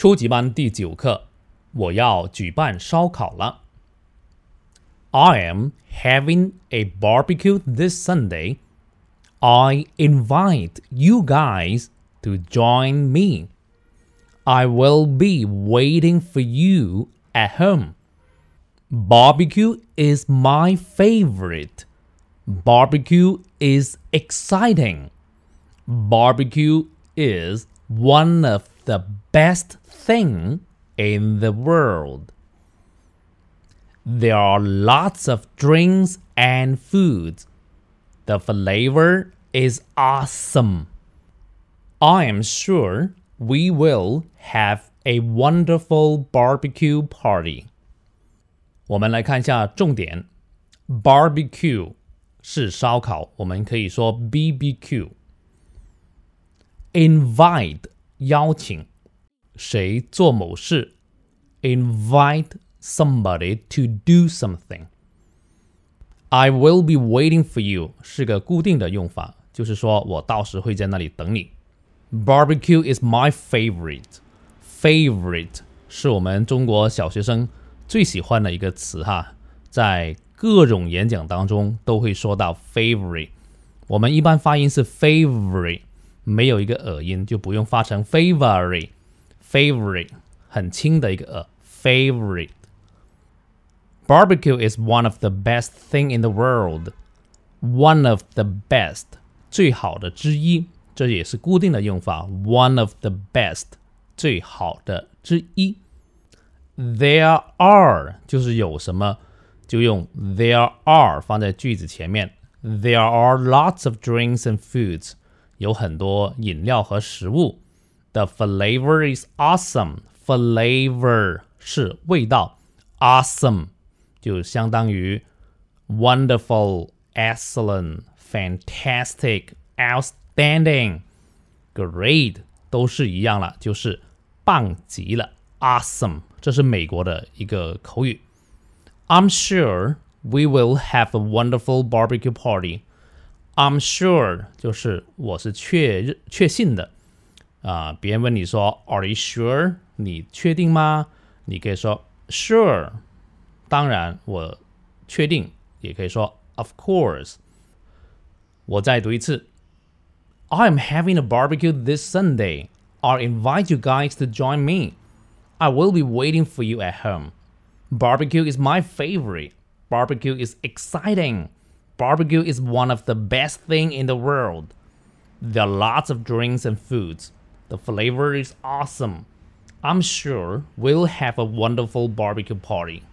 初级班第九课，我要举办烧烤了。I am having a barbecue this Sunday. I invite you guys to join me. I will be waiting for you at home. Barbecue is my favorite. Barbecue is exciting. Barbecue is one of the best thing in the world. There are lots of drinks and foods. The flavor is awesome. I am sure we will have a wonderful barbecue party. 我们来看一下重点，barbecue 是烧烤，我们可以说 BBQ。invite 邀请 谁做某事，invite somebody to do something。I will be waiting for you 是个固定的用法，就是说我到时会在那里等你。Barbecue is my favorite. Favorite 是我们中国小学生最喜欢的一个词哈，在各种演讲当中都会说到 favorite。我们一般发音是 favorite，没有一个耳音，就不用发成 favorite。favorite 很轻的一个呃 favorite。Barbecue is one of the best thing in the world. One of the best 最好的之一，这也是固定的用法。One of the best 最好的之一。There are 就是有什么就用 there are 放在句子前面。There are lots of drinks and foods 有很多饮料和食物。 The flavor is awesome. Flavor 是味道，awesome 就相当于 wonderful, excellent, fantastic, outstanding, great 都是一样了，就是棒极了，awesome 这是美国的一个口语。I'm sure we will have a wonderful barbecue party. I'm sure 就是我是确确信的 啊。别人问你说 Are you sure？你确定吗？你可以说 Sure。当然，我确定，也可以说 Of course。我再读一次。I'm having a barbecue this Sunday. I'll invite you guys to join me. I will be waiting for you at home. Barbecue is my favorite. Barbecue is exciting. Barbecue is one of the best thing in the world. There are lots of drinks and foods. The flavor is awesome. I'm sure we'll have a wonderful barbecue party.